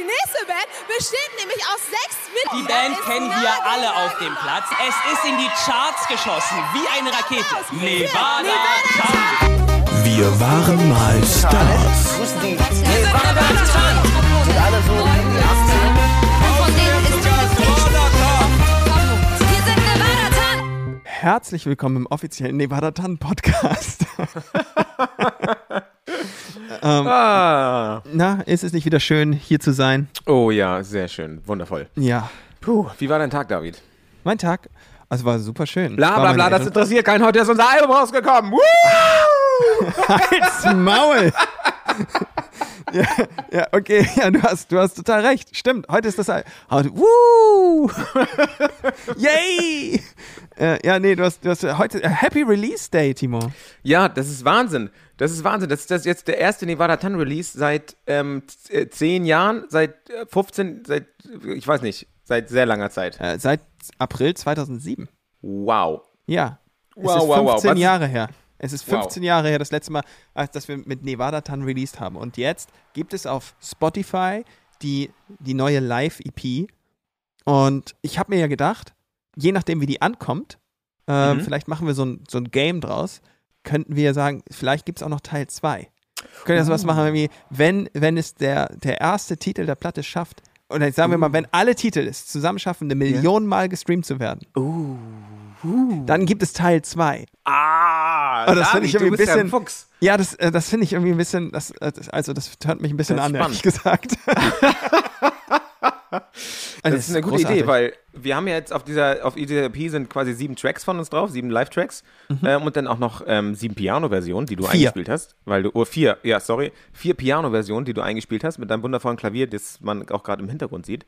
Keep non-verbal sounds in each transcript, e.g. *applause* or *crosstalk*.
die nächste Band besteht nämlich aus sechs Die Mitgliedern. Band Ist kennen wir Nagel alle auf dem. Platz. Es ist in die Charts geschossen, wie eine Rakete. Nevada Nevada Tan. Wir waren mal Stars. Von denen ist halt ich. Wir sind Nevada Tan. Herzlich willkommen im offiziellen Nevada Tan Podcast. *laughs* ähm, Ah. na, ist es nicht wieder schön, hier zu sein? Oh ja, sehr schön. Wundervoll. Ja, Puh, wie war dein Tag, David? mein Tag, also war super schön. Bla bla bla, das interessiert keinen. Heute ist unser Album rausgekommen. *laughs* Halt's Maul! *laughs* ja, ja, okay, ja, du hast, du hast total recht. Stimmt, heute ist das Al- heute, Woo! *laughs* Yay! Äh, ja, nee, du hast, du hast heute äh, Happy Release Day, Timo. Ja, das ist Wahnsinn. Das ist Wahnsinn. Das ist das jetzt der erste Nevada Tan Release seit ähm, äh, 10 Jahren, seit äh, 15, seit, äh, ich weiß nicht, seit sehr langer Zeit. Äh, seit April 2007. Wow. Ja. Es Wow, ist wow, 15 wow. Jahre her. Es ist Wow. 15 Jahre her, das letzte Mal, als dass wir mit Nevada Tan released haben. Und jetzt gibt es auf Spotify die, die neue Live-EP. Und ich habe mir ja gedacht, je nachdem, wie die ankommt, äh, Mhm. vielleicht machen wir so ein, so ein Game draus, könnten wir sagen, vielleicht gibt es auch noch Teil 2. Können wir sowas machen, wie, wenn, wenn es der, der erste Titel der Platte schafft, oder jetzt sagen wir mal, wenn alle Titel es zusammen schaffen, eine Million Mal gestreamt zu werden, dann gibt es Teil 2. Ah, Oh, das finde ich David, irgendwie ein ja bisschen- Fuchs. Ja, das, äh, das finde ich irgendwie ein bisschen, das, äh, also das hört mich ein bisschen Das an, ist ehrlich gesagt. *laughs* *laughs* Also, Das ist eine gute großartig. Idee, weil wir haben ja jetzt auf dieser, auf EP sind quasi sieben Tracks von uns drauf, sieben Live-Tracks ähm, und dann auch noch ähm, sieben Piano-Versionen, die du Vier. eingespielt hast, weil du, oh, vier, ja, sorry, vier Piano-Versionen, die du eingespielt hast mit deinem wundervollen Klavier, das man auch gerade im Hintergrund sieht.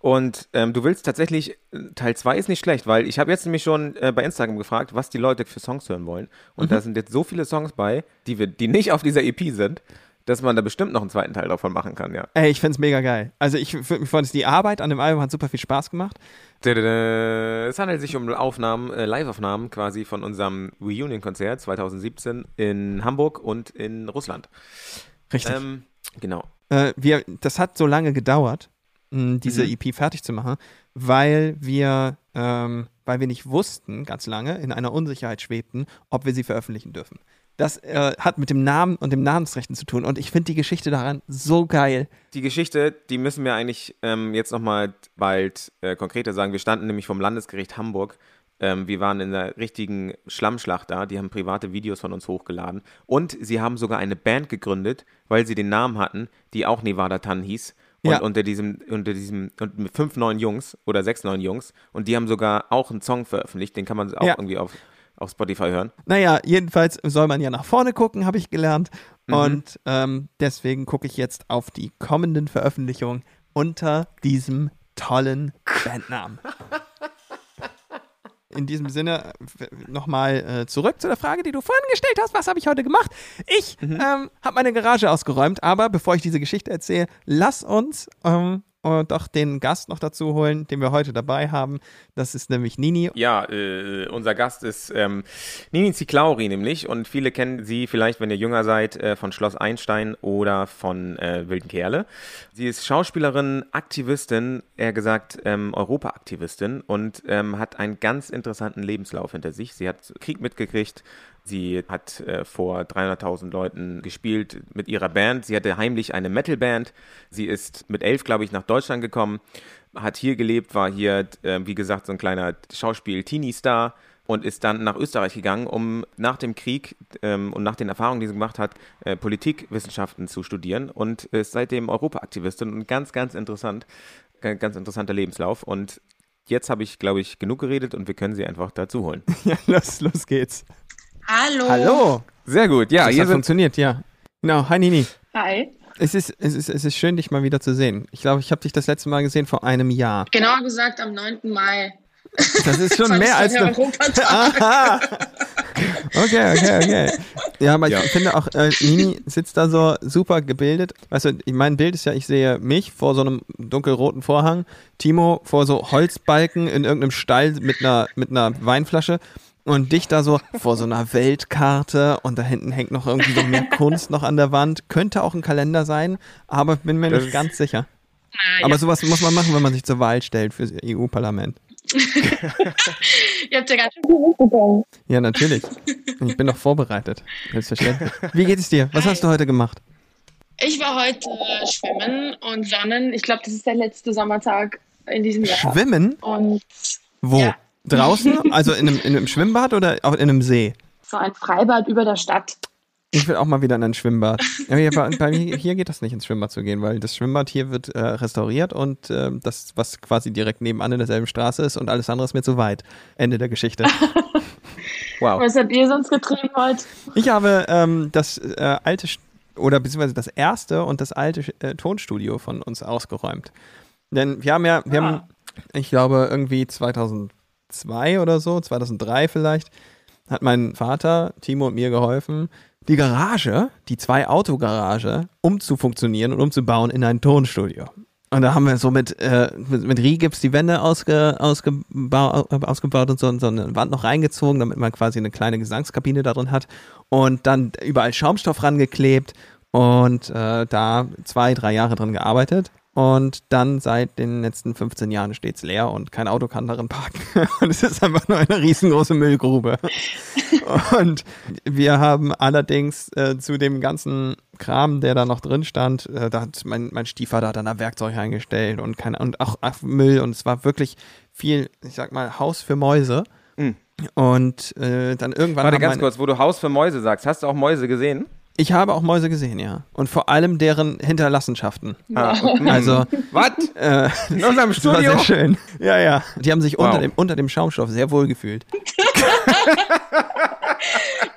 Und ähm, du willst tatsächlich, äh, Teil 2 ist nicht schlecht, weil ich habe jetzt nämlich schon äh, bei Instagram gefragt, was die Leute für Songs hören wollen. Und da sind jetzt so viele Songs bei, die, wir, die nicht auf dieser EP sind, dass man da bestimmt noch einen zweiten Teil davon machen kann, ja. Ey, ich find's mega geil. Also ich freuen, dass die Arbeit an dem Album hat super viel Spaß gemacht. Es handelt sich um Aufnahmen, äh, Live-Aufnahmen quasi von unserem Reunion-Konzert 2017 in Hamburg und in Russland. Richtig. Ähm, genau. äh, wir, das hat so lange gedauert, mh, diese Mhm. EP fertig zu machen, weil wir, ähm, weil wir nicht wussten, ganz lange, in einer Unsicherheit schwebten, ob wir sie veröffentlichen dürfen. Das äh, hat mit dem Namen und dem Namensrechten zu tun und ich finde die Geschichte daran so geil. Die Geschichte, die müssen wir eigentlich ähm, jetzt nochmal bald äh, konkreter sagen. Wir standen nämlich vom Landesgericht Hamburg. Ähm, wir waren in der richtigen Schlammschlacht da. Die haben private Videos von uns hochgeladen. Und sie haben sogar eine Band gegründet, weil sie den Namen hatten, die auch Nevada Tan hieß. Und Ja. unter diesem, unter diesem, und mit fünf neuen Jungs oder sechs neuen Jungs. Und die haben sogar auch einen Song veröffentlicht. Den kann man auch Ja. irgendwie auf, auf Spotify hören. Naja, jedenfalls soll man ja nach vorne gucken, habe ich gelernt. Mhm. Und ähm, deswegen gucke ich jetzt auf die kommenden Veröffentlichungen unter diesem tollen Bandnamen. *laughs* In diesem Sinne nochmal äh, zurück zu der Frage, die du vorhin gestellt hast. Was habe ich heute gemacht? Ich Mhm. ähm, habe meine Garage ausgeräumt, aber bevor ich diese Geschichte erzähle, lass uns ähm, äh, doch den Gast noch dazu holen, den wir heute dabei haben. Das ist nämlich Nini. Ja, äh, unser Gast ist ähm, Nini Ziklauri nämlich und viele kennen sie vielleicht, wenn ihr jünger seid, äh, von Schloss Einstein oder von äh, Wilden Kerle. Sie ist Schauspielerin, Aktivistin, eher gesagt ähm, Europaaktivistin und ähm, hat einen ganz interessanten Lebenslauf hinter sich. Sie hat Krieg mitgekriegt, Sie hat äh, vor 300.000 Leuten gespielt mit ihrer Band. Sie hatte heimlich eine Metalband. Sie ist mit elf, glaube ich, nach Deutschland gekommen, hat hier gelebt, war hier, äh, wie gesagt, so ein kleiner Schauspiel-Teenie-Star und ist dann nach Österreich gegangen, um nach dem Krieg ähm, und nach den Erfahrungen, die sie gemacht hat, äh, Politikwissenschaften zu studieren und ist seitdem Europaaktivistin und ganz, ganz interessant, ganz, interessanter Lebenslauf. Und jetzt habe ich, glaube ich, genug geredet und wir können sie einfach dazu holen. *laughs* Ja, los, los geht's. Hallo. Hallo. Sehr gut, ja, das hier hat funktioniert, ja. Genau, hi Nini. Hi. Es ist, es, ist, es ist schön, dich mal wieder zu sehen. Ich glaube, ich habe dich das letzte Mal gesehen vor einem Jahr. Genauer gesagt am 9. Mai. Das ist schon *laughs* mehr als eine... Aha. Okay, okay, okay. Ja, aber Ja. ich finde auch, äh, Nini sitzt da so super gebildet. Weißt du, mein Bild ist ja, ich sehe mich vor so einem dunkelroten Vorhang, Timo vor so Holzbalken in irgendeinem Stall mit einer, mit einer Weinflasche und dich da so vor so einer Weltkarte und da hinten hängt noch irgendwie so mehr Kunst noch an der Wand. Könnte auch ein Kalender sein, aber bin mir Das nicht ganz sicher. Aber sowas muss man machen, wenn man sich zur Wahl stellt fürs EU-Parlament. *laughs* Ihr habt ja ganz schön viel mitbekommen. Ja, natürlich. Ich bin doch vorbereitet. Selbstverständlich. Wie geht es dir? Was hast du heute gemacht? Ich war heute äh, schwimmen und sonnen. Ich glaube, das ist der letzte Sommertag in diesem Jahr. Schwimmen? Und Wo? Ja. Draußen? Also in einem, in einem Schwimmbad oder auch in einem See? so ein Freibad über der Stadt. Ich will auch mal wieder in ein Schwimmbad. Hier, bei, mir- hier geht das nicht ins Schwimmbad zu gehen, weil das Schwimmbad hier wird äh, restauriert und äh, das, was quasi direkt nebenan in derselben Straße ist und alles andere ist mir zu weit. Ende der Geschichte. *laughs* Wow. Was habt ihr sonst getrieben heute? Ich habe ähm, das äh, alte oder beziehungsweise das erste und das alte äh, Tonstudio von uns ausgeräumt. Denn wir haben ja, wir haben, ich glaube, irgendwie 2002 oder so, 2003 vielleicht, hat mein Vater, Timo und mir geholfen, die Garage, die zwei-Auto-Garage, umzufunktionieren und umzubauen in ein Tonstudio. Und da haben wir so mit, äh, mit, Rigips die Wände ausge, ausgebau, äh, ausgebaut und so, und so eine Wand noch reingezogen, damit man quasi eine kleine Gesangskabine da drin hat. Und dann überall Schaumstoff rangeklebt und äh, da zwei, drei Jahre drin gearbeitet. Und dann seit den letzten 15 Jahren steht es leer und kein Auto kann darin parken. *laughs* Und es ist einfach nur eine riesengroße Müllgrube. *laughs* Und wir haben allerdings äh, zu dem ganzen Kram, der da noch drin stand, äh, da hat mein, mein Stiefvater hat dann da Werkzeug eingestellt und, keine, und auch, auch Müll und es war wirklich viel, ich sag mal, Haus für Mäuse. Und äh, dann irgendwann Warte ganz kurz, wo du Haus für Mäuse sagst. Hast du auch Mäuse gesehen? Ich habe auch Mäuse gesehen, ja. Und vor allem deren Hinterlassenschaften. Ah, okay. Also, Was? äh, In unserem das war Studio? sehr schön. Ja, ja. Die haben sich Wow. unter, dem, unter dem Schaumstoff sehr wohl gefühlt.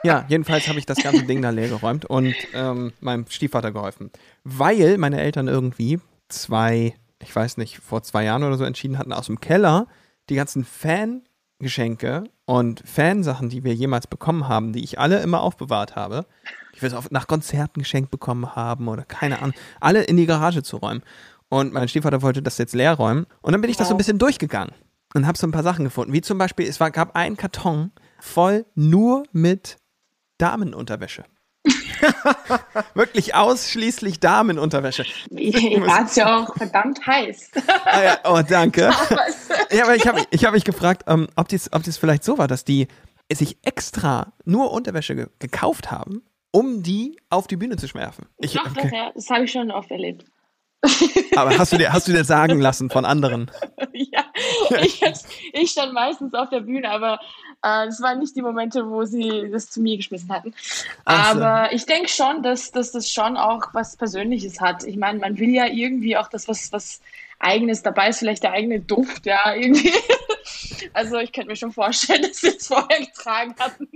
ja, jedenfalls habe ich das ganze Ding da leer geräumt und ähm, meinem Stiefvater geholfen. Weil meine Eltern irgendwie zwei, ich weiß nicht, vor zwei Jahren oder so entschieden hatten, aus dem Keller die ganzen Fangeschenke und Fansachen, die wir jemals bekommen haben, die ich alle immer aufbewahrt habe, wir so auf- nach Konzerten geschenkt bekommen haben oder keine Ahnung, alle in die Garage zu räumen. Und mein Stiefvater wollte das jetzt leer räumen. Und dann bin ich das so ein bisschen durchgegangen und habe so ein paar Sachen gefunden. Wie zum Beispiel, es war, gab einen Karton voll nur mit Damenunterwäsche. *laughs* Wirklich ausschließlich Damenunterwäsche. *laughs* Ihr wart ja auch verdammt heiß. *laughs* Ah ja, oh, danke. ja, aber ich habe ich hab mich gefragt, ähm, ob dies, ob dies vielleicht so war, dass die sich extra nur Unterwäsche ge gekauft haben, um die auf die Bühne zu schmerfen. Ich, Doch, okay. ja, das habe ich schon oft erlebt. *laughs* Aber hast du, dir, hast du dir sagen *laughs* lassen von anderen? ja, ich, ich stand meistens auf der Bühne, aber äh, es waren nicht die Momente, wo sie das zu mir geschmissen hatten. Ach so. Aber ich denke schon, dass, dass das schon auch was Persönliches hat. Ich meine, man will ja irgendwie auch das, was, was Eigenes dabei ist, vielleicht der eigene Duft, ja, irgendwie. *laughs* Also ich könnte mir schon vorstellen, *laughs* dass sie es vorher getragen hatten.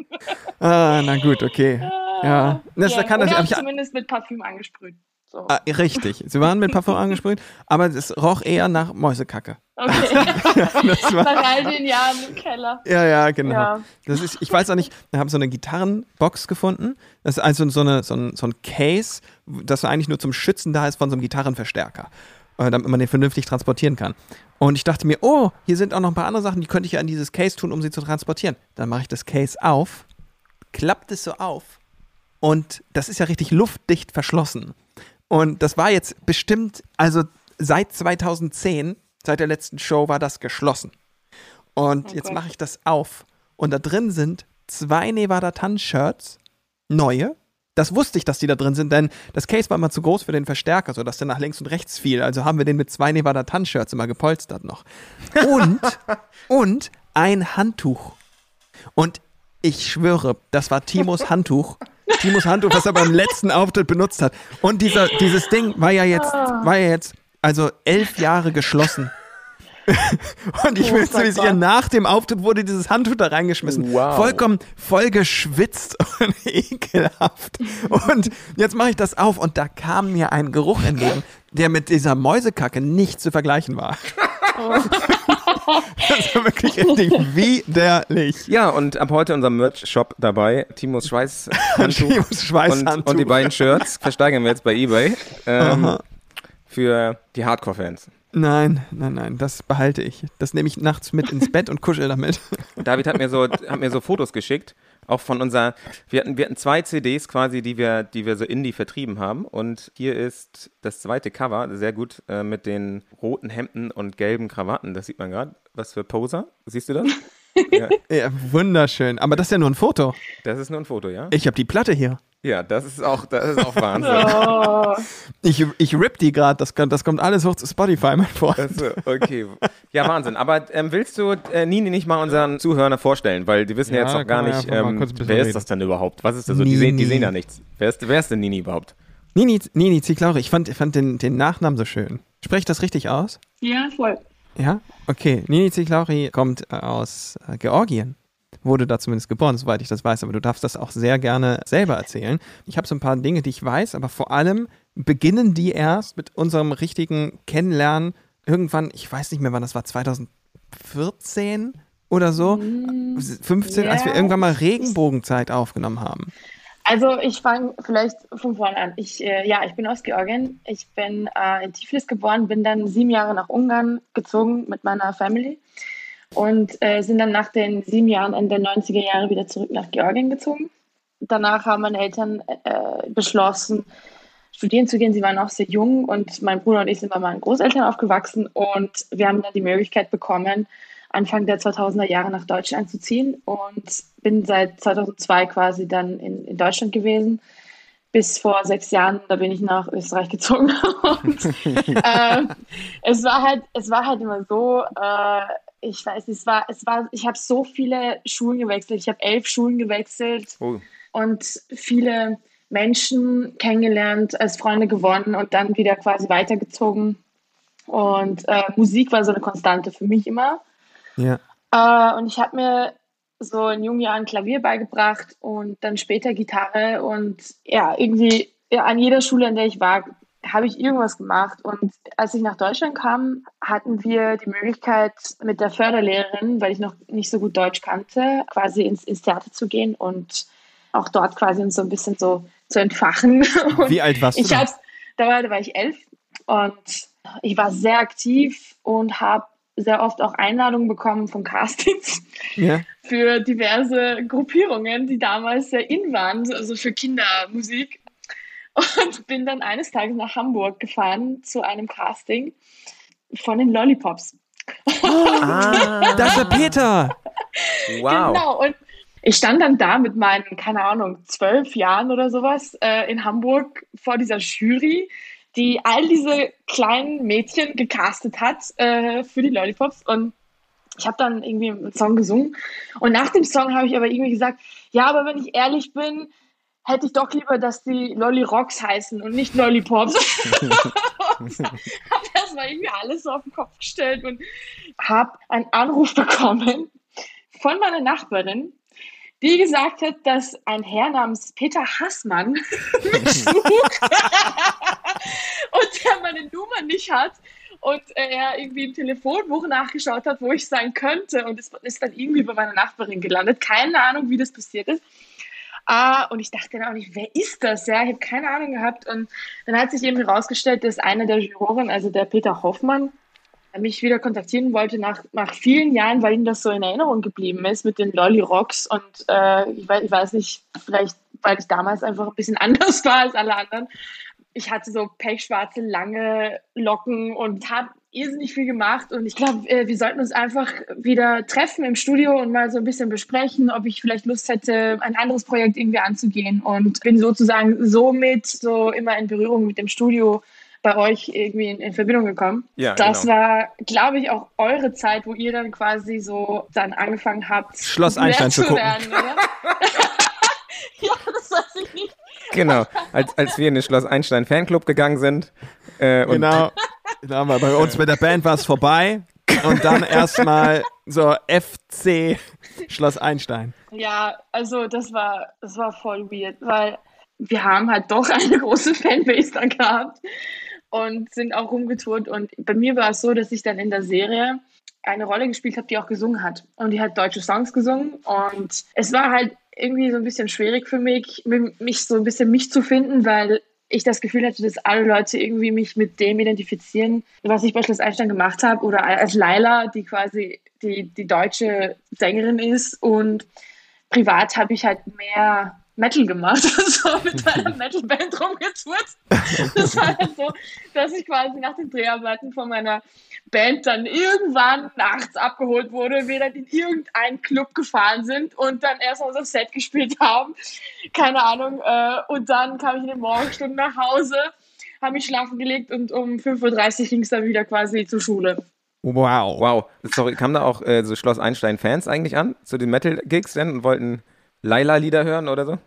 Ah, na gut, okay. Ja, das ja. kann das, Oder ich, zumindest mit Parfüm angesprüht. So. ah, richtig. Sie waren mit Parfum angesprüht, aber es roch eher nach Mäusekacke. Okay. *laughs* Das war, Nach all den Jahren im Keller. Ja, ja, genau. Ja. Das ist, ich weiß auch nicht, wir haben so eine Gitarrenbox gefunden. Das ist also so, eine, so, ein, so ein Case, das eigentlich nur zum Schützen da ist von so einem Gitarrenverstärker, damit man den vernünftig transportieren kann. Und ich dachte mir, oh, hier sind auch noch ein paar andere Sachen, die könnte ich ja in dieses Case tun, um sie zu transportieren. Dann mache ich das Case auf, klappt es so auf und das ist ja richtig luftdicht verschlossen. Und das war jetzt bestimmt, also seit 2010, seit der letzten Show war das geschlossen. Und jetzt Gott. mache ich das auf. Und da drin sind zwei Nevada Tan-Shirts, neue. Das wusste ich, dass die da drin sind, denn das Case war immer zu groß für den Verstärker, sodass der nach links und rechts fiel. Also haben wir den mit zwei Nevada Tan-Shirts immer gepolstert noch. Und, *laughs* und ein Handtuch. Und ich schwöre, das war Timos Handtuch. Timos Handtuch, was er beim letzten Auftritt benutzt hat. Und dieser, dieses Ding war ja jetzt, war ja jetzt, also elf Jahre geschlossen. *laughs* Und ich will Gott. nach dem Auftritt wurde dieses Handtuch da reingeschmissen. Wow. Vollkommen voll geschwitzt *laughs* und ekelhaft. Und jetzt mache ich das auf und da kam mir ein Geruch entgegen, der mit dieser Mäusekacke nicht zu vergleichen war. *laughs* das war wirklich richtig widerlich. Ja, und ab heute unser Merch-Shop dabei. Timos Schweißhandtuch Timos und, Schweißhandtuch. und die beiden Shirts versteigern wir jetzt bei Ebay. Ähm, für die Hardcore-Fans. Nein, nein, nein, das behalte ich. Das nehme ich nachts mit ins Bett und kuschel damit. *laughs* David hat mir so, hat mir so Fotos geschickt auch von unserer, wir hatten, wir hatten zwei CDs quasi, die wir, die wir so indie vertrieben haben. Und hier ist das zweite Cover, sehr gut, äh, mit den roten Hemden und gelben Krawatten. Das sieht man gerade. Was für Poser. Siehst du das? *laughs* ja, Ja, wunderschön. Aber das ist ja nur ein Foto. das ist nur ein Foto, ja? Ich habe die Platte hier. Ja, das ist auch, das ist auch Wahnsinn. *laughs* Oh, Ich, ich rip die gerade. Das, kommt- das kommt alles hoch zu Spotify, mein Freund. Also, okay. Ja, Wahnsinn. Aber ähm, willst du äh, Nini nicht mal unseren Zuhörern vorstellen? Weil die wissen ja, Ja, jetzt noch gar nicht, ja ähm, wer ist das denn überhaupt? Was ist das so? Die sehen, die sehen ja nichts. Wer ist, wer ist denn Nini überhaupt? Nini, Nini Ziklauri, ich fand, ich fand den, den Nachnamen so schön. Spreche ich das richtig aus? ja, voll. Ja? Okay. Nini Ziklauri kommt aus äh, Georgien. Wurde da zumindest geboren, soweit ich das weiß. Aber du darfst das auch sehr gerne selber erzählen. Ich habe so ein paar Dinge, die ich weiß, aber vor allem beginnen die erst mit unserem richtigen Kennenlernen irgendwann, ich weiß nicht mehr, wann das war, 2014 oder so, 15, als wir irgendwann mal Regenbogenzeit aufgenommen haben. Also ich fange vielleicht von vorne an. Ich, äh, ja, ich bin aus Georgien. Ich bin äh, in Tiflis geboren, bin dann sieben Jahre nach Ungarn gezogen mit meiner Family und äh, sind dann nach den sieben Jahren Ende der 90er Jahre wieder zurück nach Georgien gezogen. Danach haben meine Eltern äh, beschlossen, studieren zu gehen. Sie waren auch sehr jung und mein Bruder und ich sind bei meinen Großeltern aufgewachsen und wir haben dann die Möglichkeit bekommen, Anfang der 2000er Jahre nach Deutschland zu ziehen und bin seit 2002 quasi dann in, in Deutschland gewesen. Bis vor sechs Jahren, da bin ich nach Österreich gezogen. *laughs* und, *laughs* äh, es war halt, es war halt immer so, äh, ich weiß, es war, es war, ich habe so viele Schulen gewechselt. Ich habe elf Schulen gewechselt Oh. und viele Menschen kennengelernt, als Freunde gewonnen und dann wieder quasi weitergezogen. Und äh, Musik war so eine Konstante für mich immer. Ja. Äh, und ich habe mir so in jungen Jahren Klavier beigebracht und dann später Gitarre. Und ja, irgendwie ja, an jeder Schule, an der ich war, habe ich irgendwas gemacht. Und als ich nach Deutschland kam, hatten wir die Möglichkeit, mit der Förderlehrerin, weil ich noch nicht so gut Deutsch kannte, quasi ins, ins Theater zu gehen und auch dort quasi uns so ein bisschen so zu entfachen. Und *laughs* Wie alt warst du ich da? hab's, da, war, da war ich elf und ich war sehr aktiv und habe sehr oft auch Einladungen bekommen von Castings Ja. für diverse Gruppierungen, die damals sehr in waren, also für Kindermusik. Und bin dann eines Tages nach Hamburg gefahren zu einem Casting von den Lollipops. Ah, Das ist der Peter! wow. Genau. Und ich stand dann da mit meinen, keine Ahnung, zwölf Jahren oder sowas äh, in Hamburg vor dieser Jury, die all diese kleinen Mädchen gecastet hat äh, für die Lollipops. Und ich habe dann irgendwie einen Song gesungen. Und nach dem Song habe ich aber irgendwie gesagt, ja, aber wenn ich ehrlich bin, hätte ich doch lieber, dass die Lolly Rocks heißen und nicht Lollipops. und *laughs* habe das mal irgendwie alles so auf den Kopf gestellt und habe einen Anruf bekommen von meiner Nachbarin, die gesagt hat, dass ein Herr namens Peter Hassmann *laughs* mich sucht *laughs* und der meine Nummer nicht hat und er irgendwie im Telefonbuch nachgeschaut hat, wo ich sein könnte und es ist dann irgendwie bei meiner Nachbarin gelandet. Keine Ahnung, wie das passiert ist. Ah, und ich dachte dann auch nicht, wer ist das? Ja, ich habe keine Ahnung gehabt. Und dann hat sich eben herausgestellt, dass einer der Juroren, also der Peter Hoffmann, mich wieder kontaktieren wollte nach, nach vielen Jahren, weil ihm das so in Erinnerung geblieben ist mit den Lolly Rocks. Und äh, ich, weiß, ich weiß nicht, vielleicht, weil ich damals einfach ein bisschen *laughs* anders war als alle anderen. Ich hatte so pechschwarze, lange Locken und habe irrsinnig viel gemacht. Und ich glaube, äh, wir sollten uns einfach wieder treffen im Studio und mal so ein bisschen besprechen, ob ich vielleicht Lust hätte, ein anderes Projekt irgendwie anzugehen. Und bin sozusagen somit so immer in Berührung mit dem Studio bei euch irgendwie in, in Verbindung gekommen. Ja, das genau. war, glaube ich, auch eure Zeit, wo ihr dann quasi so dann angefangen habt, Schloss Einstein zu gucken. werden, oder? *laughs* ja, das weiß ich nicht. Genau, als, als wir in den Schloss Einstein Fanclub gegangen sind. Äh, und Genau. *laughs* War bei uns mit der Band war es vorbei. Und dann erstmal so FC Schloss Einstein. Ja, also das war, das war voll weird, weil wir haben halt doch eine große Fanbase da gehabt und sind auch rumgetourt. Und bei mir war es so, dass ich dann in der Serie eine Rolle gespielt habe, die auch gesungen hat. Und die hat deutsche Songs gesungen. Und es war halt irgendwie so ein bisschen schwierig für mich, mich so ein bisschen mich zu finden, weil ich das Gefühl hatte, dass alle Leute irgendwie mich mit dem identifizieren, was ich bei Schloss Einstein gemacht habe. Oder als Laila, die quasi die, die deutsche Sängerin ist. Und privat habe ich halt mehr Metal gemacht, *laughs* so mit einer Metalband rumgetourt. Das war halt so, dass ich quasi nach den Dreharbeiten von meiner Band dann irgendwann nachts abgeholt wurde, wir dann in irgendeinen Club gefahren sind und dann erst unser Set gespielt haben. Keine Ahnung. Äh, und dann kam ich in den Morgenstunden nach Hause, habe mich schlafen gelegt und um 5.30 Uhr ging es dann wieder quasi zur Schule. Wow. Wow. Sorry, kamen da auch äh, so Schloss Einstein-Fans eigentlich an zu den Metal-Gigs denn und wollten Laila-Lieder hören oder so?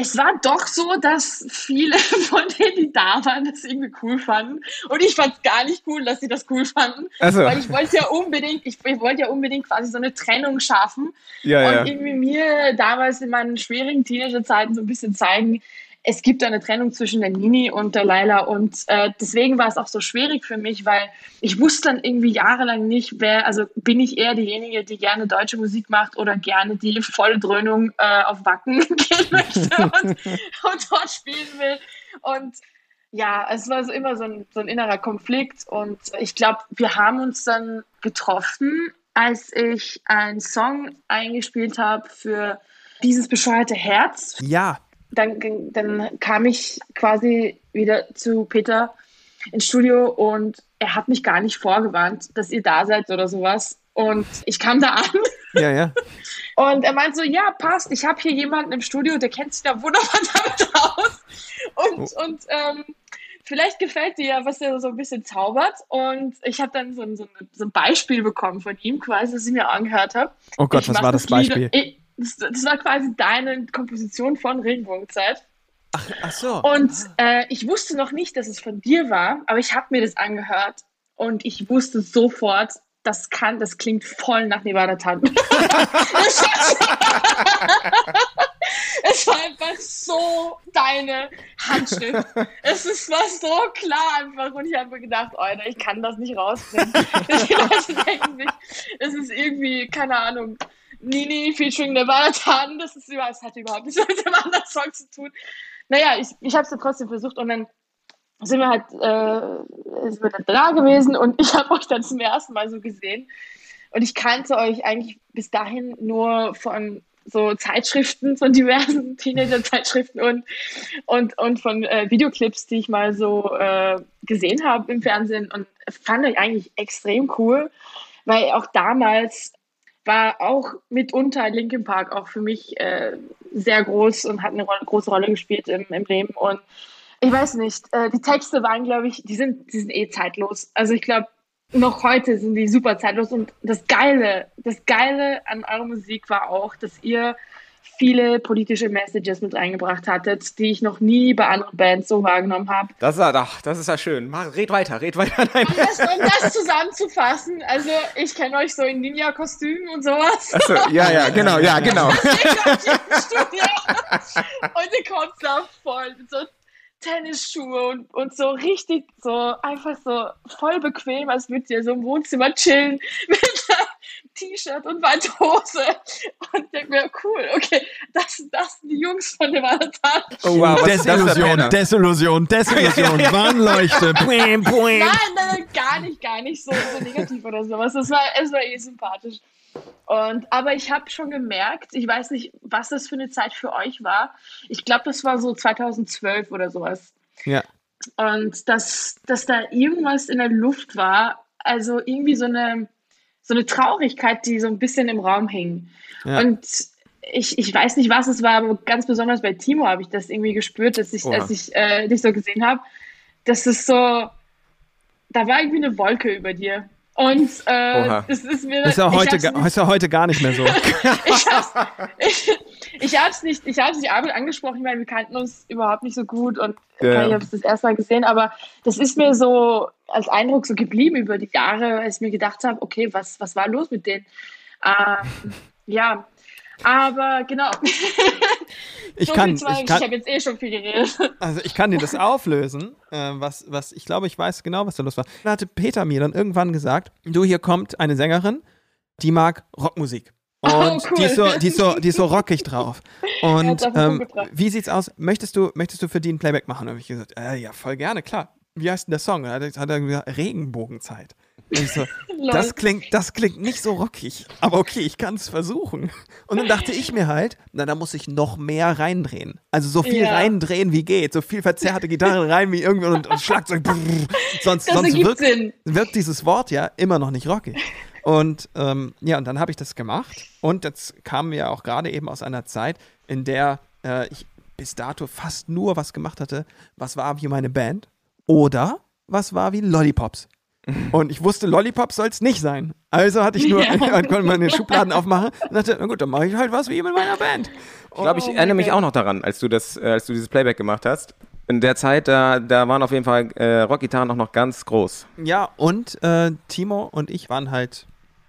Es war doch so, dass viele *laughs* von denen, die da waren, das irgendwie cool fanden. Und ich fand es gar nicht cool, dass sie das cool fanden. Ach so. Weil ich wollte ja unbedingt, ich, ich wollte ja unbedingt quasi so eine Trennung schaffen. Ja, und ja. irgendwie mir damals in meinen schwierigen Teenagerzeiten so ein bisschen zeigen, es gibt eine Trennung zwischen der Nini und der Laila und äh, deswegen war es auch so schwierig für mich, weil ich wusste dann irgendwie jahrelang nicht, wer, also bin ich eher diejenige, die gerne deutsche Musik macht oder gerne die volle Dröhnung äh, auf Wacken *laughs* gehen möchte und, *laughs* und dort spielen will und ja, es war so immer so ein, so ein innerer Konflikt und ich glaube, wir haben uns dann getroffen, als ich einen Song eingespielt habe für dieses bescheuerte Herz Ja. Dann, dann kam ich quasi wieder zu Peter ins Studio und er hat mich gar nicht vorgewarnt, dass ihr da seid oder sowas. Und ich kam da an Ja, ja. *laughs* und er meint so, ja, passt, ich habe hier jemanden im Studio, der kennt sich da wunderbar *laughs* damit aus. Und, und ähm, vielleicht gefällt dir ja, was er so ein bisschen zaubert. Und ich habe dann so ein, so, ein, so ein Beispiel bekommen von ihm, quasi, das ich mir angehört habe. Oh Gott, Ich was war das Beispiel? Lied- Ich, das, das war quasi deine Komposition von Regenbogenzeit. Ach so. Und äh, ich wusste noch nicht, dass es von dir war, aber ich habe mir das angehört und ich wusste sofort, das kann, das klingt voll nach Nevada Tan. *laughs* *laughs* es war einfach so deine Handschrift. Es ist, war so klar einfach und ich habe mir gedacht, Alter, ich kann das nicht rausbringen. Die Leute denken sich, es ist irgendwie, keine Ahnung, Nini featuring Nevada Tan, das ist überhaupt, hat überhaupt nichts *laughs* mit dem anderen Song zu tun. Naja, ich, ich habe es dann trotzdem versucht und dann sind wir halt äh, sind wir dann da gewesen und ich *laughs* habe euch dann zum ersten Mal so gesehen. Und ich kannte euch eigentlich bis dahin nur von so Zeitschriften, von diversen *laughs* Teenager-Zeitschriften und, und, und von äh, Videoclips, die ich mal so äh, gesehen habe im Fernsehen und fand euch eigentlich extrem cool, weil auch damals war auch mitunter Linkin Park auch für mich äh, sehr groß und hat eine Rolle, große Rolle gespielt im, im Leben. Und ich weiß nicht, äh, die Texte waren, glaube ich, die sind, die sind eh zeitlos. Also ich glaube, noch heute sind die super zeitlos. Und das Geile, das Geile an eurer Musik war auch, dass ihr viele politische Messages mit reingebracht hattet, die ich noch nie bei anderen Bands so wahrgenommen habe. Das ist ja, ach, das ist ja schön. Mach, red weiter, red weiter. Nein. Das, um das zusammenzufassen, also ich kenne euch so in Ninja-Kostümen und sowas. Achso, ja, ja, genau, ja, genau. *laughs* Und ihr kommt da voll mit so Tennisschuhe und, und so richtig so einfach so voll bequem, als würdet ihr so im Wohnzimmer chillen mit T-Shirt und weite Hose. Und ich denke mir, cool, okay, das, das sind die Jungs von dem Avatar. Oh, wow, Desillusion? Desillusion, *laughs* Desillusion, Warnleuchte. *laughs* Nein, nein, gar nicht, gar nicht so, so negativ oder sowas. Das war, es war eh sympathisch. Und, aber ich habe schon gemerkt, ich weiß nicht, was das für eine Zeit für euch war. Ich glaube, das war so 2012 oder sowas. Ja. Und dass, dass da irgendwas in der Luft war, also irgendwie so eine, so eine Traurigkeit, die so ein bisschen im Raum hing. Ja. Und ich, ich weiß nicht, was es war, aber ganz besonders bei Timo habe ich das irgendwie gespürt, dass ich, Oha. als ich äh, dich so gesehen habe, dass es so, da war irgendwie eine Wolke über dir. Und äh, das ist mir Ist ja, heute, nicht- ist ja heute gar nicht mehr so. *laughs* ich hab's, ich, *laughs* ich hab's nicht, ich hab's nicht angesprochen, ich meine, wir kannten uns überhaupt nicht so gut und Ja, ich habe es das erste Mal gesehen, aber das ist mir so als Eindruck so geblieben über die Jahre, als ich mir gedacht habe, okay, was, was war los mit denen? Ähm, ja, aber genau. *laughs* Ich so kann, viel zu meinem- ich kann, ich habe jetzt eh schon viel geredet. Also ich kann dir das *laughs* auflösen, äh, was, was ich glaube, ich weiß genau, was da los war. Da hatte Peter mir dann irgendwann gesagt, du, hier kommt eine Sängerin, die mag Rockmusik. *laughs* Und Oh, cool. die, ist so, die, ist so, die ist so rockig drauf. Und ähm, wie sieht's aus? Möchtest du, möchtest du für die ein Playback machen? Da habe ich gesagt, äh, ja, voll gerne, klar. wie heißt denn der Song? Hat, er- hat er gesagt, Regenbogenzeit. So, *laughs* das klingt, das klingt nicht so rockig, aber okay, ich kann es versuchen. Und dann dachte ich mir halt, na, da muss ich noch mehr reindrehen. Also so viel Ja. reindrehen, wie geht. So viel verzerrte *laughs* Gitarre rein wie irgendwie und, und Schlagzeug. Brrr. Sonst, Das sonst wirkt, wirkt dieses Wort ja immer noch nicht rockig. Und ähm, ja, und dann habe ich das gemacht. Und jetzt kamen wir auch gerade eben aus einer Zeit, in der äh, ich bis dato fast nur was gemacht hatte, was war wie meine Band oder was war wie Lollipops. Und ich wusste, Lollipops soll es nicht sein. Also hatte ich nur, *laughs* *laughs* dann konnte man den Schubladen aufmachen und dachte, na gut, dann mache ich halt was wie mit meiner Band. Ich glaube, ich erinnere mich auch noch daran, als du das, äh, als du dieses Playback gemacht hast. In der Zeit, da, da waren auf jeden Fall äh, Rockgitarren auch noch ganz groß. Ja, und äh, Timo und ich waren halt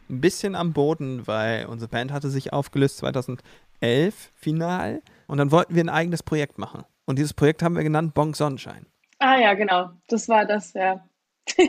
ein bisschen am Boden, weil unsere Band hatte sich aufgelöst 2011 final und dann wollten wir ein eigenes Projekt machen. Und dieses Projekt haben wir genannt Bonk Sonnenschein. Ah ja, genau. Das war das, ja.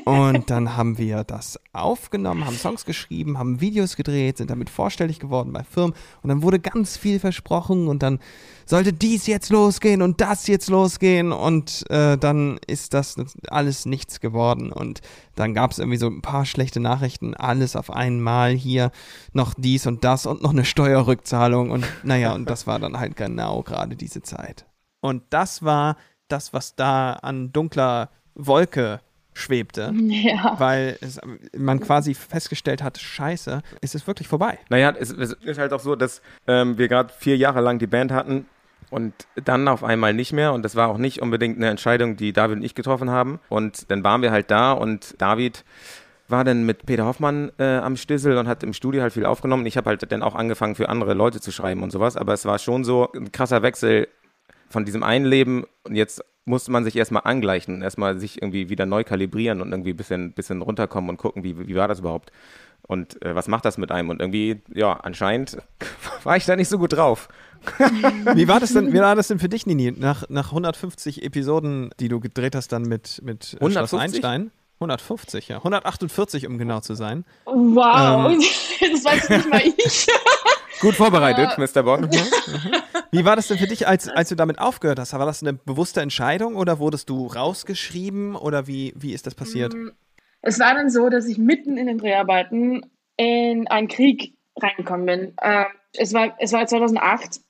Und dann haben wir das aufgenommen, haben Songs geschrieben, haben Videos gedreht, sind damit vorstellig geworden bei Firmen. Und dann wurde ganz viel versprochen und dann sollte dies jetzt losgehen und das jetzt losgehen. Und äh, dann ist das alles nichts geworden. Und dann gab es irgendwie so ein paar schlechte Nachrichten, alles auf einmal hier noch dies und das und noch eine Steuerrückzahlung. Und naja, und das war dann halt genau gerade diese Zeit. Und das war das, was da an dunkler Wolke schwebte *laughs* Ja. weil es, man quasi festgestellt hat, scheiße, es ist wirklich vorbei. Naja, es, es ist halt auch so, dass ähm, wir gerade vier Jahre lang die Band hatten und dann auf einmal nicht mehr. Und das war auch nicht unbedingt eine Entscheidung, die David und ich getroffen haben. Und dann waren wir halt da und David war dann mit Peter Hoffmann äh, am Stissel und hat im Studio halt viel aufgenommen. Ich habe halt dann auch angefangen, für andere Leute zu schreiben und sowas. Aber es war schon so ein krasser Wechsel von diesem einen Leben und jetzt musste man sich erstmal angleichen, erstmal sich irgendwie wieder neu kalibrieren und irgendwie ein bisschen, bisschen runterkommen und gucken, wie, wie war das überhaupt und äh, was macht das mit einem und irgendwie, ja, anscheinend *laughs* war ich da nicht so gut drauf. *laughs* Wie war das denn, wie war das denn für dich, Nini, nach, nach 150 Episoden, die du gedreht hast dann mit, mit äh, Schloss 150? Einstein? 150, ja. 148, um genau zu sein. Wow. Ähm. *laughs* Das weiß nicht mal ich. Gut vorbereitet, Mr. Bock. Wie war das denn für dich, als, als du damit aufgehört hast? War das eine bewusste Entscheidung oder wurdest du rausgeschrieben oder wie, wie ist das passiert? Es war dann so, dass ich mitten in den Dreharbeiten in einen Krieg reingekommen bin. Ähm, es, war, es war 2008.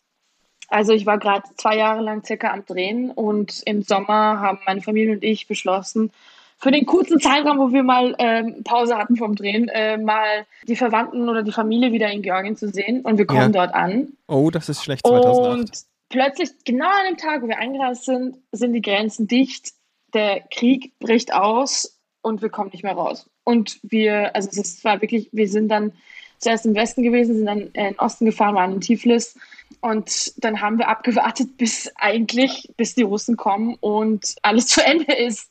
Also ich war gerade zwei Jahre lang circa am Drehen und im Sommer haben meine Familie und ich beschlossen, für den kurzen Zeitraum, wo wir mal ähm, Pause hatten vom Drehen, äh, mal die Verwandten oder die Familie wieder in Georgien zu sehen. Und wir kommen Ja. dort an. Oh, das ist schlecht 2008. Und plötzlich, genau an dem Tag, wo wir eingereist sind, sind die Grenzen dicht. Der Krieg bricht aus und wir kommen nicht mehr raus. Und wir, also es war wirklich, wir sind dann zuerst im Westen gewesen, sind dann in den Osten gefahren, waren in Tiflis. Und dann haben wir abgewartet, *laughs* bis eigentlich, bis die Russen kommen und alles zu Ende ist.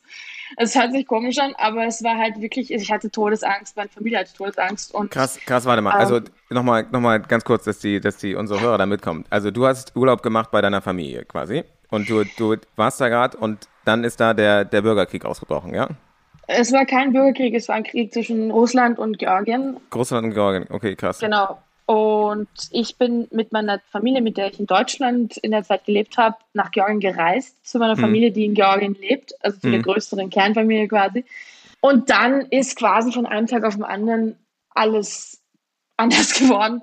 Es hört sich komisch an, aber es war halt wirklich, ich hatte Todesangst, meine Familie hatte Todesangst und Krass, krass, warte mal. Also nochmal noch mal ganz kurz, dass die, dass die unsere Hörer da mitkommen. Also du hast Urlaub gemacht bei deiner Familie quasi. Und du, du warst da gerade und dann ist da der, der Bürgerkrieg ausgebrochen, ja? es war kein Bürgerkrieg, es war ein Krieg zwischen Russland und Georgien. Russland und Georgien. Okay, krass. Genau. Und ich bin mit meiner Familie, mit der ich in Deutschland in der Zeit gelebt habe, nach Georgien gereist, zu meiner Familie, die in Georgien lebt, also zu der größeren Kernfamilie quasi. Und dann ist quasi von einem Tag auf den anderen alles anders *laughs* geworden.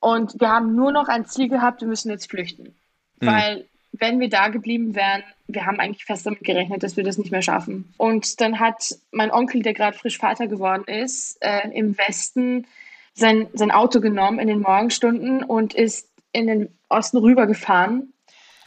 Und wir haben nur noch ein Ziel gehabt, wir müssen jetzt flüchten. Weil wenn wir da geblieben wären, wir haben eigentlich fest damit gerechnet, dass wir das nicht mehr schaffen. Und dann hat mein Onkel, der gerade frisch Vater geworden ist, äh, im Westen sein, sein Auto genommen in den Morgenstunden und ist in den Osten rübergefahren.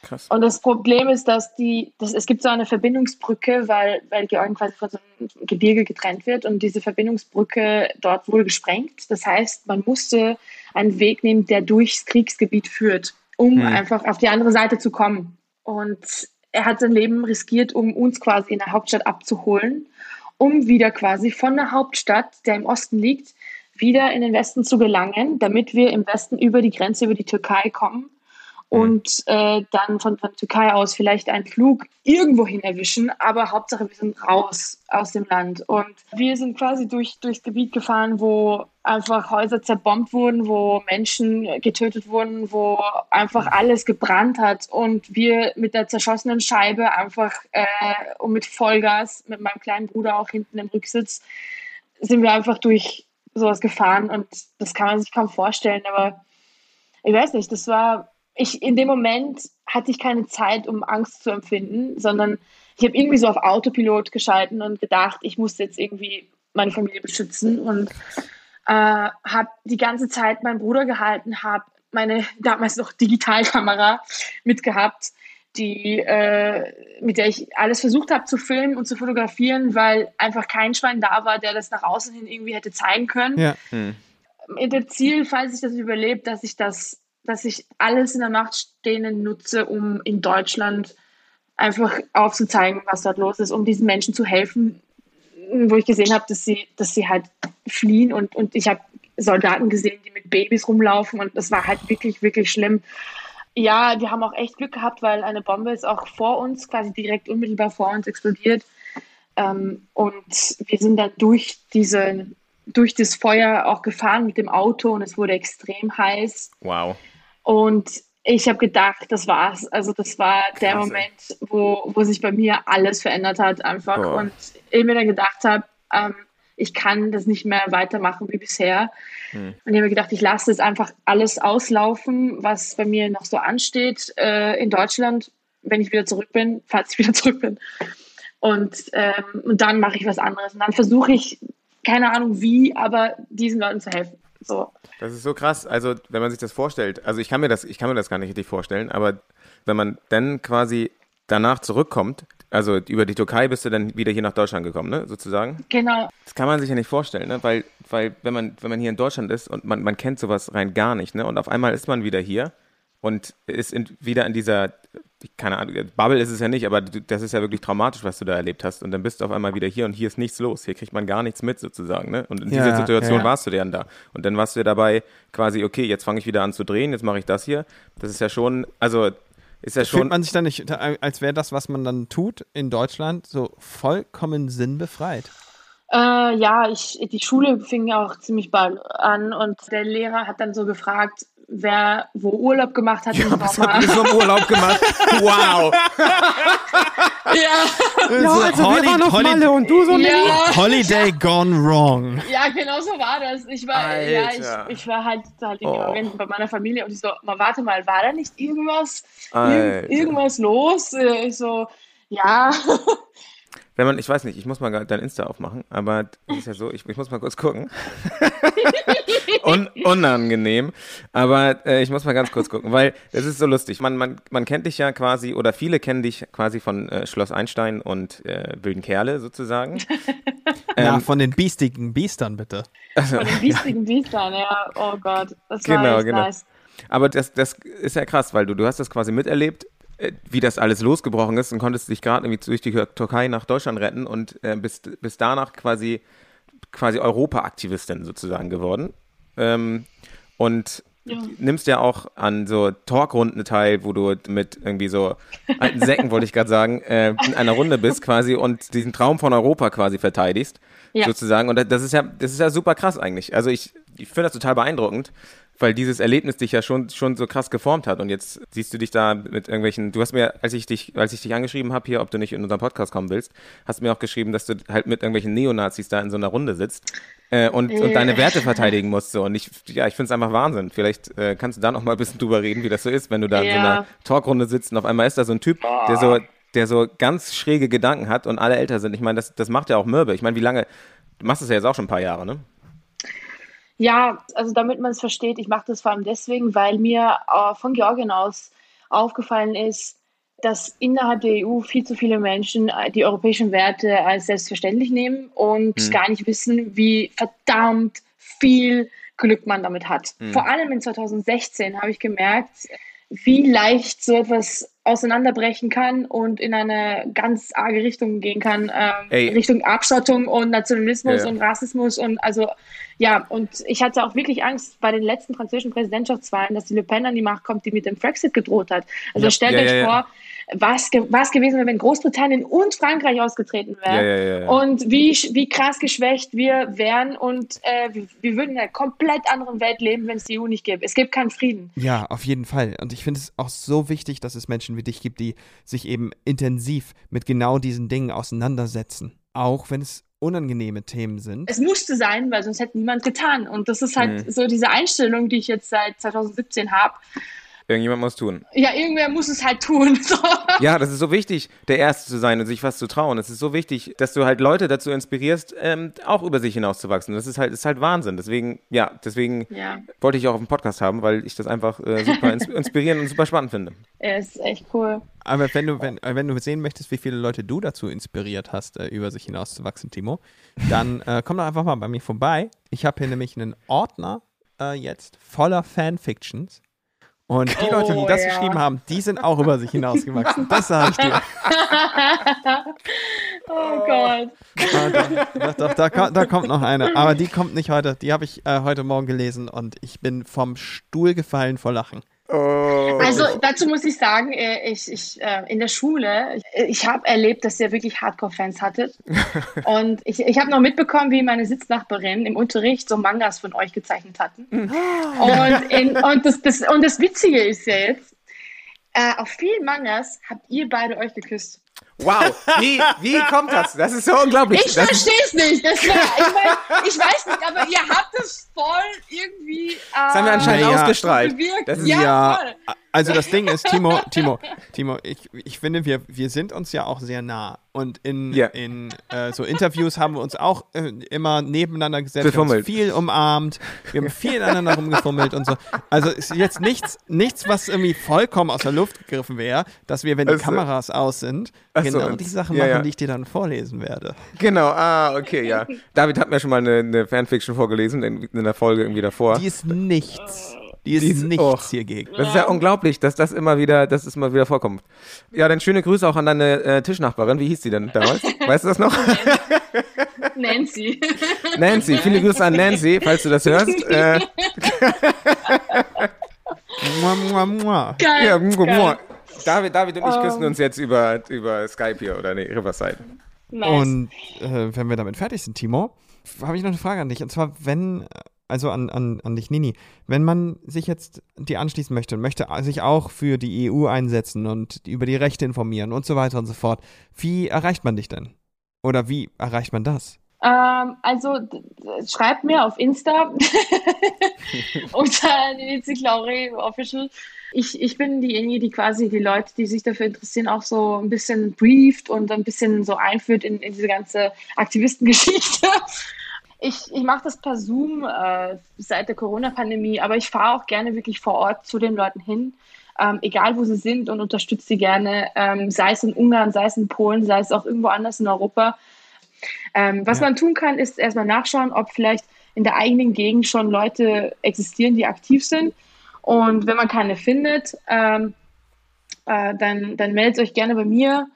Krass. Und das Problem ist, dass die, dass, es gibt so eine Verbindungsbrücke, weil, weil Georgien quasi von so einem Gebirge getrennt wird und diese Verbindungsbrücke dort wurde gesprengt. Das heißt, man musste einen Weg nehmen, der durchs Kriegsgebiet führt, um einfach auf die andere Seite zu kommen. Und er hat sein Leben riskiert, um uns quasi in der Hauptstadt abzuholen, um wieder quasi von der Hauptstadt, der im Osten liegt, wieder in den Westen zu gelangen, damit wir im Westen über die Grenze, über die Türkei kommen und äh, dann von, von Türkei aus vielleicht einen Flug irgendwohin erwischen, aber Hauptsache wir sind raus aus dem Land. Und wir sind quasi durch, durchs Gebiet gefahren, wo einfach Häuser zerbombt wurden, wo Menschen getötet wurden, wo einfach alles gebrannt hat. Und wir mit der zerschossenen Scheibe einfach äh, und mit Vollgas, mit meinem kleinen Bruder auch hinten im Rücksitz, sind wir einfach durch sowas gefahren und das kann man sich kaum vorstellen, aber ich weiß nicht, das war ich in dem Moment hatte ich keine Zeit, um Angst zu empfinden, sondern ich habe irgendwie so auf Autopilot geschalten und gedacht, ich muss jetzt irgendwie meine Familie beschützen und äh, habe die ganze Zeit meinen Bruder gehalten, habe meine damals noch Digitalkamera mitgehabt, die äh, mit der ich alles versucht habe zu filmen und zu fotografieren, weil einfach kein Schwein da war, der das nach außen hin irgendwie hätte zeigen können. Ja. Hm. Mit dem Ziel, falls ich das überlebt, dass ich das dass ich alles in der Macht Stehende nutze, um in Deutschland einfach aufzuzeigen, was dort los ist, um diesen Menschen zu helfen, wo ich gesehen habe, dass sie, dass sie halt fliehen und, und ich habe Soldaten gesehen, die mit Babys rumlaufen und das war halt wirklich, wirklich schlimm. Ja, wir haben auch echt Glück gehabt, weil eine Bombe ist auch vor uns, quasi direkt unmittelbar vor uns explodiert. Ähm, und wir sind dann durch diese, durch das Feuer auch gefahren mit dem Auto und es wurde extrem heiß. Wow. Und ich habe gedacht, das war's. Also das war der Krass, ey. Moment, wo, wo sich bei mir alles verändert hat einfach. Boah. Und ich mir dann gedacht habe, ähm, ich kann das nicht mehr weitermachen wie bisher. Hm. Und ich habe gedacht, ich lasse jetzt einfach alles auslaufen, was bei mir noch so ansteht äh, in Deutschland, wenn ich wieder zurück bin, falls ich *laughs* wieder zurück bin. Und, ähm, und dann mache ich was anderes. Und dann versuche ich, keine Ahnung wie, aber diesen Leuten zu helfen. So. Das ist so krass. Also, wenn man sich das vorstellt, also ich kann mir das, ich kann mir das gar nicht richtig vorstellen, aber wenn man dann quasi danach zurückkommt, also über die Türkei bist du dann wieder hier nach Deutschland gekommen, ne, sozusagen. Genau. Das kann man sich ja nicht vorstellen, ne? Weil, weil wenn man, wenn man hier in Deutschland ist und man, man kennt sowas rein gar nicht, ne? Und auf einmal ist man wieder hier und ist in, wieder in dieser, keine Ahnung, Bubble ist es ja nicht, aber das ist ja wirklich traumatisch, was du da erlebt hast. Und dann bist du auf einmal wieder hier und hier ist nichts los. Hier kriegt man gar nichts mit sozusagen, ne? Und in Ja, dieser Situation ja. warst du dann da. Und dann warst du ja dabei quasi, okay, jetzt fange ich wieder an zu drehen, jetzt mache ich das hier. Das ist ja schon, also ist ja Fühlt schon. man sich dann nicht, als wäre das, was man dann tut in Deutschland, so vollkommen sinnbefreit? Äh, ja, ich, die Schule fing ja auch ziemlich bald an und der Lehrer hat dann so gefragt, wer wo Urlaub gemacht hat im Was Sommer. hat ihr so im Urlaub gemacht? *laughs* Wow! ja, Ja, also Holi- Holi- und du so ja, Holiday gone wrong. ja, genau so war das. Ich war, ja, ich, ich war halt, halt in Oh. Georgien bei meiner Familie und ich so, mal warte mal, war da nicht irgendwas, irgendwas los? Äh, Ich so, ja, *laughs* Wenn man, ich weiß nicht, ich muss mal dein Insta aufmachen, aber es ist ja so, ich, ich muss mal kurz gucken. *laughs* Un, unangenehm, aber äh, ich muss mal ganz kurz gucken, weil es ist so lustig. Man, man, man kennt dich ja quasi, oder viele kennen dich quasi von äh, Schloss Einstein und äh, Wilden Kerle sozusagen. Ja, *laughs* Ähm, von den biestigen Biestern bitte. von den *laughs* biestigen Biestern, ja, oh Gott, das war Genau, echt genau. nice. Aber das, das ist ja krass, weil du, du hast das quasi miterlebt, wie das alles losgebrochen ist und konntest dich gerade irgendwie durch die Türkei nach Deutschland retten und äh, bist, bist danach quasi, quasi Europa-Aktivistin sozusagen geworden. Ähm, und Ja. nimmst ja auch an so Talkrunden teil, wo du mit irgendwie so alten Säcken, wollte ich gerade sagen, äh, in einer Runde bist quasi und diesen Traum von Europa quasi verteidigst, Ja. sozusagen. Und das ist ja, das ist ja super krass eigentlich. Also ich, ich finde das total beeindruckend, weil dieses Erlebnis dich ja schon, schon so krass geformt hat. Und jetzt siehst du dich da mit irgendwelchen, du hast mir, als ich dich, als ich dich angeschrieben habe hier, ob du nicht in unseren Podcast kommen willst, hast du mir auch geschrieben, dass du halt mit irgendwelchen Neonazis da in so einer Runde sitzt äh, und, und deine Werte verteidigen musst. So. Und ich, ja, ich finde es einfach Wahnsinn. Vielleicht äh, kannst du da noch mal ein bisschen drüber reden, wie das so ist, wenn du da in so einer Talkrunde sitzt und auf einmal ist da so ein Typ, der so, der so ganz schräge Gedanken hat und alle älter sind. Ich meine, das, das macht ja auch Mürbe. Ich meine, wie lange, du machst das ja jetzt auch schon ein paar Jahre, ne? Ja, also damit man es versteht, ich mache das vor allem deswegen, weil mir äh, von Georgien aus aufgefallen ist, dass innerhalb der EU viel zu viele Menschen äh, die europäischen Werte als selbstverständlich nehmen und Mhm. gar nicht wissen, wie verdammt viel Glück man damit hat. Mhm. Vor allem in 2016 habe ich gemerkt, wie leicht so etwas auseinanderbrechen kann und in eine ganz arge Richtung gehen kann, ähm. Richtung Abschottung und Nationalismus Ja, und Rassismus und also ja, und ich hatte auch wirklich Angst bei den letzten französischen Präsidentschaftswahlen, dass die Le Pen an die Macht kommt, die mit dem Brexit gedroht hat. Also Ja. stellt Ja, euch vor, was, ge was gewesen wäre, wenn Großbritannien und Frankreich ausgetreten wären Ja, ja, ja, und wie, wie krass geschwächt wir wären und äh, wir, wir würden in einer komplett anderen Welt leben, wenn es die EU nicht gäbe. Es gibt keinen Frieden. Ja, auf jeden Fall. Und ich finde es auch so wichtig, dass es Menschen wie dich gibt, die sich eben intensiv mit genau diesen Dingen auseinandersetzen. Auch wenn es unangenehme Themen sind. Es musste sein, weil sonst hätte niemand getan. Und das ist halt Mhm. so diese Einstellung, die ich jetzt seit 2017 habe. Irgendjemand muss tun. Ja, irgendwer muss es halt tun. *laughs* So. Ja, das ist so wichtig, der Erste zu sein und sich was zu trauen. Es ist so wichtig, dass du halt Leute dazu inspirierst, ähm, auch über sich hinauszuwachsen. Das ist halt, ist halt Wahnsinn. Deswegen, ja, deswegen Ja, wollte ich auch auf dem Podcast haben, weil ich das einfach äh, super *laughs* ins inspirierend und super spannend finde. er ist echt cool. Aber wenn du, wenn, wenn du sehen möchtest, wie viele Leute du dazu inspiriert hast, äh, über sich hinauszuwachsen, Timo, dann *laughs* äh, komm doch einfach mal bei mir vorbei. Ich habe hier nämlich einen Ordner äh, jetzt voller Fanfictions. Und die Oh, Leute, die das ja. geschrieben haben, die sind auch über sich hinausgewachsen. Das sage ich dir. *laughs* Oh Gott. Doch, doch, da, kommt, da kommt noch eine. Aber die kommt nicht heute. Die habe ich äh, heute Morgen gelesen und ich bin vom Stuhl gefallen vor Lachen. Also dazu muss ich sagen, äh, ich, ich äh, in der Schule, ich, habe erlebt, dass ihr wirklich Hardcore-Fans hattet. *laughs* Und ich, ich habe noch mitbekommen, wie meine Sitznachbarin im Unterricht so Mangas von euch gezeichnet hatten. Und, in, und, das, das, und das Witzige ist ja jetzt, äh, auf vielen Mangas habt ihr beide euch geküsst. Wow, wie, wie kommt das? Das ist so unglaublich. Ich verstehe es nicht. Das war, ich, mein, ich weiß nicht, aber ihr habt es voll irgendwie. Äh, das haben wir anscheinend Naja. ausgestrahlt. bewirkt. Das ist, ja, voll. Also das Ding ist, Timo, Timo, Timo, ich, ich finde, wir, wir sind uns ja auch sehr nah. Und in, Ja. in äh, so Interviews haben wir uns auch äh, immer nebeneinander gesetzt, wir haben viel umarmt, wir haben viel aneinander rumgefummelt und so. Also ist jetzt nichts, nichts, was irgendwie vollkommen aus der Luft gegriffen wäre, dass wir, wenn die Also- Kameras aus sind, so, genau die Sachen ja, machen, ja. die ich dir dann vorlesen werde. Genau, ah, okay, ja. *laughs* David hat mir schon mal eine, eine Fanfiction vorgelesen, in, in der Folge irgendwie davor. Die ist nichts. Die ist, Die ist- nichts och. hiergegen. Das ist ja unglaublich, dass das immer wieder, dass es immer wieder vorkommt. Ja, dann schöne Grüße auch an deine äh, Tischnachbarin. Wie hieß sie denn damals? *laughs* Weißt du das noch? *laughs* Nancy. Nancy. Viele Grüße an Nancy, falls du das hörst. *laughs* Äh, Mua, mua, mua. Geil. ja, mua, geil. mua. David, David und ich Ähm. küssen uns jetzt über, über Skype hier oder nee, Riverside. Nice. Und äh, wenn wir damit fertig sind, Timo, habe ich noch eine Frage an dich. Und zwar, wenn, also an, an, an dich, Nini, wenn man sich jetzt dir anschließen möchte und möchte sich auch für die EU einsetzen und über die Rechte informieren und so weiter und so fort, wie erreicht man dich denn? Oder wie erreicht man das? Ähm, also schreibt mir auf Insta *laughs* unter Nancy Claure Official. Ich, ich bin diejenige, die quasi die Leute, die sich dafür interessieren, auch so ein bisschen brieft und ein bisschen so einführt in, in diese ganze Aktivistengeschichte. Ich, ich mache das per Zoom äh, seit der Corona-Pandemie, aber ich fahre auch gerne wirklich vor Ort zu den Leuten hin, ähm, egal wo sie sind und unterstütze sie gerne, ähm, sei es in Ungarn, sei es in Polen, sei es auch irgendwo anders in Europa. Ähm, was Ja. man tun kann, ist erstmal nachschauen, ob vielleicht in der eigenen Gegend schon Leute existieren, die aktiv sind. Und wenn man keine findet, ähm, äh, dann, dann meldet euch gerne bei mir.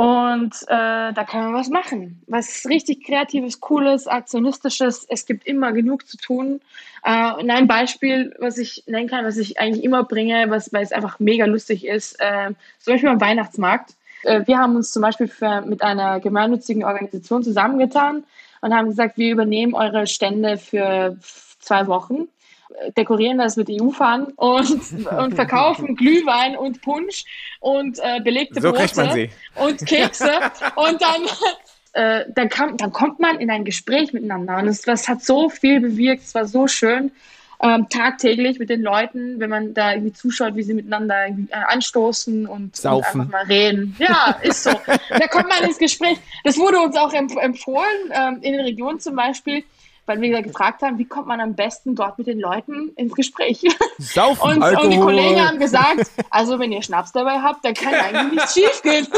Und äh, da kann man was machen. Was richtig Kreatives, Cooles, Aktionistisches. Es gibt immer genug zu tun. Äh, und ein Beispiel, was ich nennen kann, was ich eigentlich immer bringe, was, weil es einfach mega lustig ist, äh, zum Beispiel am Weihnachtsmarkt. Äh, wir haben uns zum Beispiel für, mit einer gemeinnützigen Organisation zusammengetan und haben gesagt, wir übernehmen eure Stände für zwei Wochen, dekorieren das mit EU-Fahnen und, *laughs* und verkaufen Glühwein und Punsch und äh, belegte So Brote und Kekse und dann, *laughs* äh, dann, kam, dann kommt man in ein Gespräch miteinander und es, das hat so viel bewirkt, es war so schön. Ähm, tagtäglich mit den Leuten, wenn man da irgendwie zuschaut, wie sie miteinander irgendwie, äh, anstoßen und, Saufen. und einfach mal reden. Ja, ist so. *laughs* da kommt man ins Gespräch. Das wurde uns auch empf empfohlen, ähm, in den Regionen zum Beispiel, weil wir gefragt haben, wie kommt man am besten dort mit den Leuten ins Gespräch. Saufen, Und, und die Alkohol. Kollegen haben gesagt, also wenn ihr Schnaps dabei habt, dann kann eigentlich nichts schief gehen. *laughs*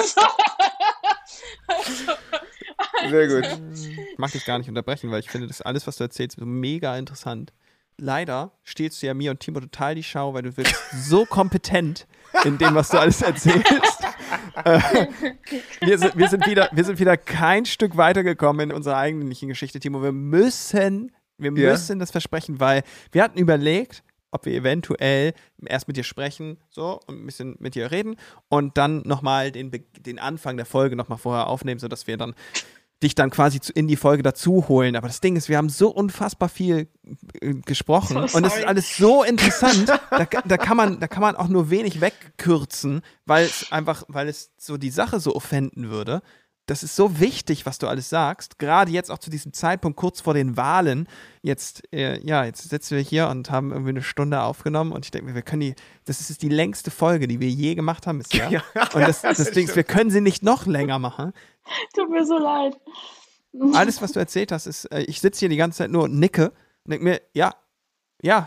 Sehr gut. Ich mag dich gar nicht unterbrechen, weil ich finde das alles, was du erzählst, mega interessant. leider stehlst du ja mir und Timo total die Schau, weil du bist so kompetent in dem, was du alles erzählst. Äh, wir, sind, wir, sind wieder, wir sind wieder kein Stück weitergekommen in unserer eigentlichen Geschichte, Timo. Wir müssen, wir Ja. müssen das versprechen, weil wir hatten überlegt, ob wir eventuell erst mit dir sprechen, so, und ein bisschen mit dir reden und dann nochmal den, den Anfang der Folge nochmal vorher aufnehmen, sodass wir dann dich dann quasi in die Folge dazu holen. Aber das Ding ist, wir haben so unfassbar viel äh, gesprochen So und es ist alles so interessant, da, da, kann man, da kann man auch nur wenig wegkürzen, weil es einfach, weil es so die Sache so offenden würde. Das ist so wichtig, was du alles sagst. Gerade jetzt auch zu diesem Zeitpunkt, kurz vor den Wahlen. Jetzt, äh, ja, jetzt sitzen wir hier und haben irgendwie eine Stunde aufgenommen und ich denke mir, wir können die, das ist die längste Folge, die wir je gemacht haben bisher. *laughs* Ja, und *laughs* das, das Ding ist, wir können sie nicht noch länger machen. *laughs* Tut mir so leid. Alles, was du erzählt hast, ist, äh, ich sitze hier die ganze Zeit nur und nicke und denke mir, ja, ja,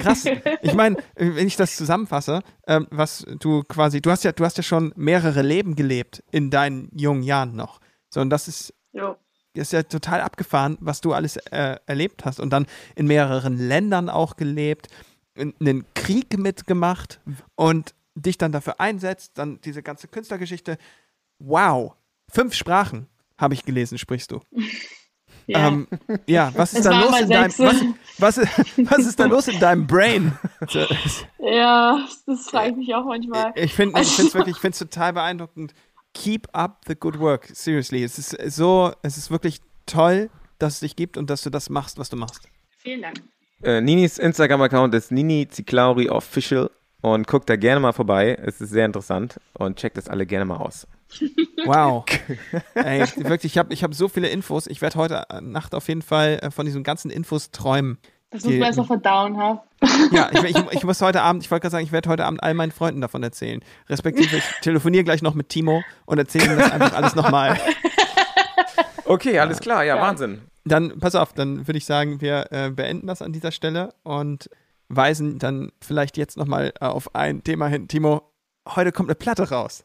krass. *laughs* Ich meine, wenn ich das zusammenfasse, ähm, was du quasi, du hast ja, du hast ja schon mehrere Leben gelebt in deinen jungen Jahren noch. So, und das ist, Jo. ist ja total abgefahren, was du alles äh, erlebt hast und dann in mehreren Ländern auch gelebt, in- einen Krieg mitgemacht und dich dann dafür einsetzt, dann diese ganze Künstlergeschichte. Wow, fünf Sprachen habe ich gelesen, sprichst du. *laughs* Ja. Ähm, ja, was ist Es da los in deinem, was, was, was ist da los in deinem Brain? Ja, das frage ich mich auch manchmal. Ich finde ich find's wirklich, ich finde es total beeindruckend. Keep up the good work. Seriously. Es ist so, es ist wirklich toll, dass es dich gibt und dass du das machst, was du machst. Vielen Dank. Äh, Ninis Instagram-Account ist Nini Ziklauri Official und guckt da gerne mal vorbei. Es ist sehr interessant und checkt das alle gerne mal aus. Wow. *laughs* Ey, wirklich, ich habe ich hab so viele Infos. Ich werde heute Nacht auf jeden Fall äh, von diesen ganzen Infos träumen. Das muss man erst noch verdauen haben. Ja, ich, ich, ich muss heute Abend, ich wollte gerade sagen, ich werde heute Abend all meinen Freunden davon erzählen. Respektive, ich telefoniere gleich noch mit Timo und erzähle ihm das einfach alles nochmal. *laughs* Okay, alles klar. Ja, Ja. Wahnsinn. Dann, pass auf, dann würde ich sagen, wir äh, beenden das an dieser Stelle und weisen dann vielleicht jetzt nochmal äh, auf ein Thema hin. Timo, heute kommt eine Platte raus.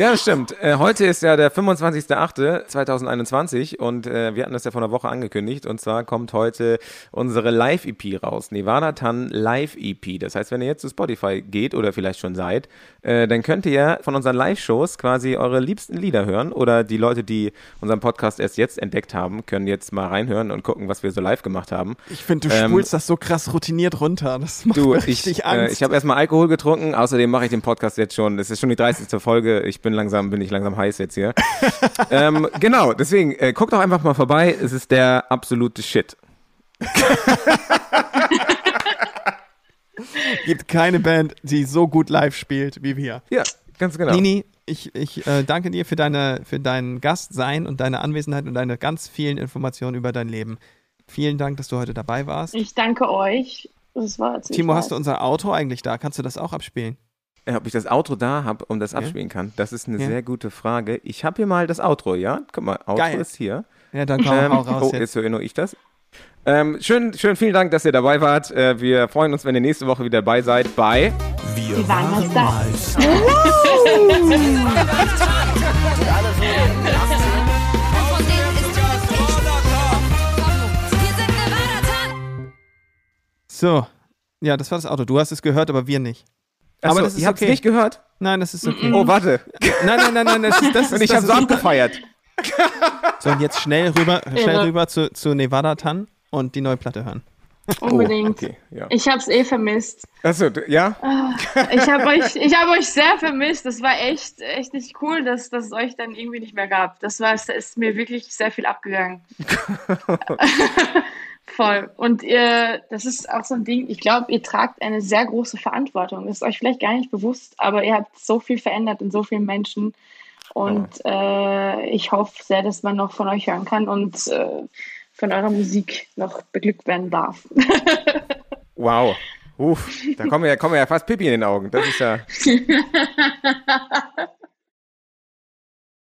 Ja, das stimmt. Äh, heute ist ja der 25.08.2021 und äh, wir hatten das ja vor einer Woche angekündigt und zwar kommt heute unsere Live-EP raus. Nevada Tan Live-EP. Das heißt, wenn ihr jetzt zu Spotify geht oder vielleicht schon seid, äh, dann könnt ihr von unseren Live-Shows quasi eure liebsten Lieder hören oder die Leute, die unseren Podcast erst jetzt entdeckt haben, können jetzt mal reinhören und gucken, was wir so live gemacht haben. Ich finde, du Ähm, spulst das so krass routiniert runter. Das macht Du, *laughs* ich, richtig äh, Angst. ich habe erstmal Alkohol getrunken, außerdem mache ich den Podcast jetzt schon. Es ist schon die 30. Folge. Ich bin langsam, bin ich langsam heiß jetzt hier. *laughs* ähm, genau, deswegen, äh, guckt doch einfach mal vorbei. Es ist der absolute Shit. *laughs* gibt keine Band, die so gut live spielt wie wir. Ja, ganz genau. Nini, ich, ich äh, danke dir für, deine, für dein Gastsein und deine Anwesenheit und deine ganz vielen Informationen über dein Leben. Vielen Dank, dass du heute dabei warst. Ich danke euch. Das war Timo, hast du unser Outro eigentlich da? Kannst du das auch abspielen? Äh, Ob ich das Outro da habe, um das abspielen kann, das ist eine Ja. sehr gute Frage. Ich habe hier mal das Outro, ja? Guck mal, Outro Geil. ist hier. Ja, dann komm, Ähm, hau raus oh, jetzt. jetzt höre nur ich das. Ähm, schön, schön, vielen Dank, dass ihr dabei wart. Äh, wir freuen uns, wenn ihr nächste Woche wieder dabei seid bei Wir Die waren *laughs* Nevada Tan. So, ja, das war das Auto. Du hast es gehört, aber wir nicht. Achso, Aber das ist ihr okay. nicht gehört? Nein, das ist okay. Oh, warte. Nein, nein, nein, nein, das ist das. *laughs* Ist, Und ich habe so abgefeiert. *laughs* So, und jetzt schnell rüber, schnell Irre. rüber zu, zu Nevada Tan und die neue Platte hören. Unbedingt. Oh, okay, ja. Ich hab's eh vermisst. Achso, ja? Ich habe euch, ich hab euch sehr vermisst. Das war echt, echt nicht cool, dass, dass es euch dann irgendwie nicht mehr gab. Das war, es ist mir wirklich sehr viel abgegangen. *laughs* Voll. Und ihr, das ist auch so ein Ding, ich glaube, ihr tragt eine sehr große Verantwortung. Das ist euch vielleicht gar nicht bewusst, aber ihr habt so viel verändert in so vielen Menschen. Und äh, ich hoffe sehr, dass man noch von euch hören kann und äh, von eurer Musik noch beglückt werden darf. *laughs* Wow. Uff, da kommen ja, kommen ja fast Pipi in den Augen. Das ist ja. *laughs*